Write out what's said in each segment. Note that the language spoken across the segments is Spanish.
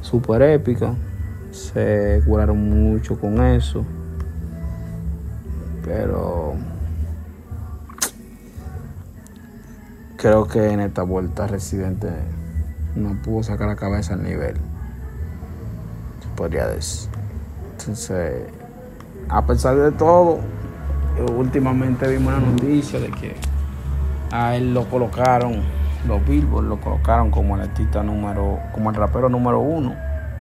super épica. Se curaron mucho con eso. Pero creo que en esta vuelta Residente no pudo sacar la cabeza al nivel. Se podría decir. Entonces, a pesar de todo, últimamente vimos una noticia de que a él lo colocaron los Billboard lo colocaron como el artista número, como el rapero número uno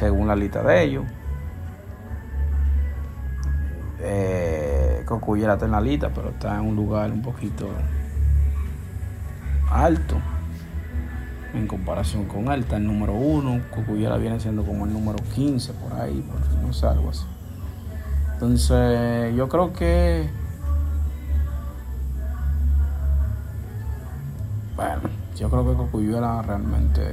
según la lista de ellos. Eh, Cocuyera está en la lista, pero está en un lugar un poquito alto en comparación con él. Está el número uno, Cocuyera viene siendo como el número 15 por ahí, no sé, algo así. Entonces, yo creo que. Bueno, yo creo que Cocuyera realmente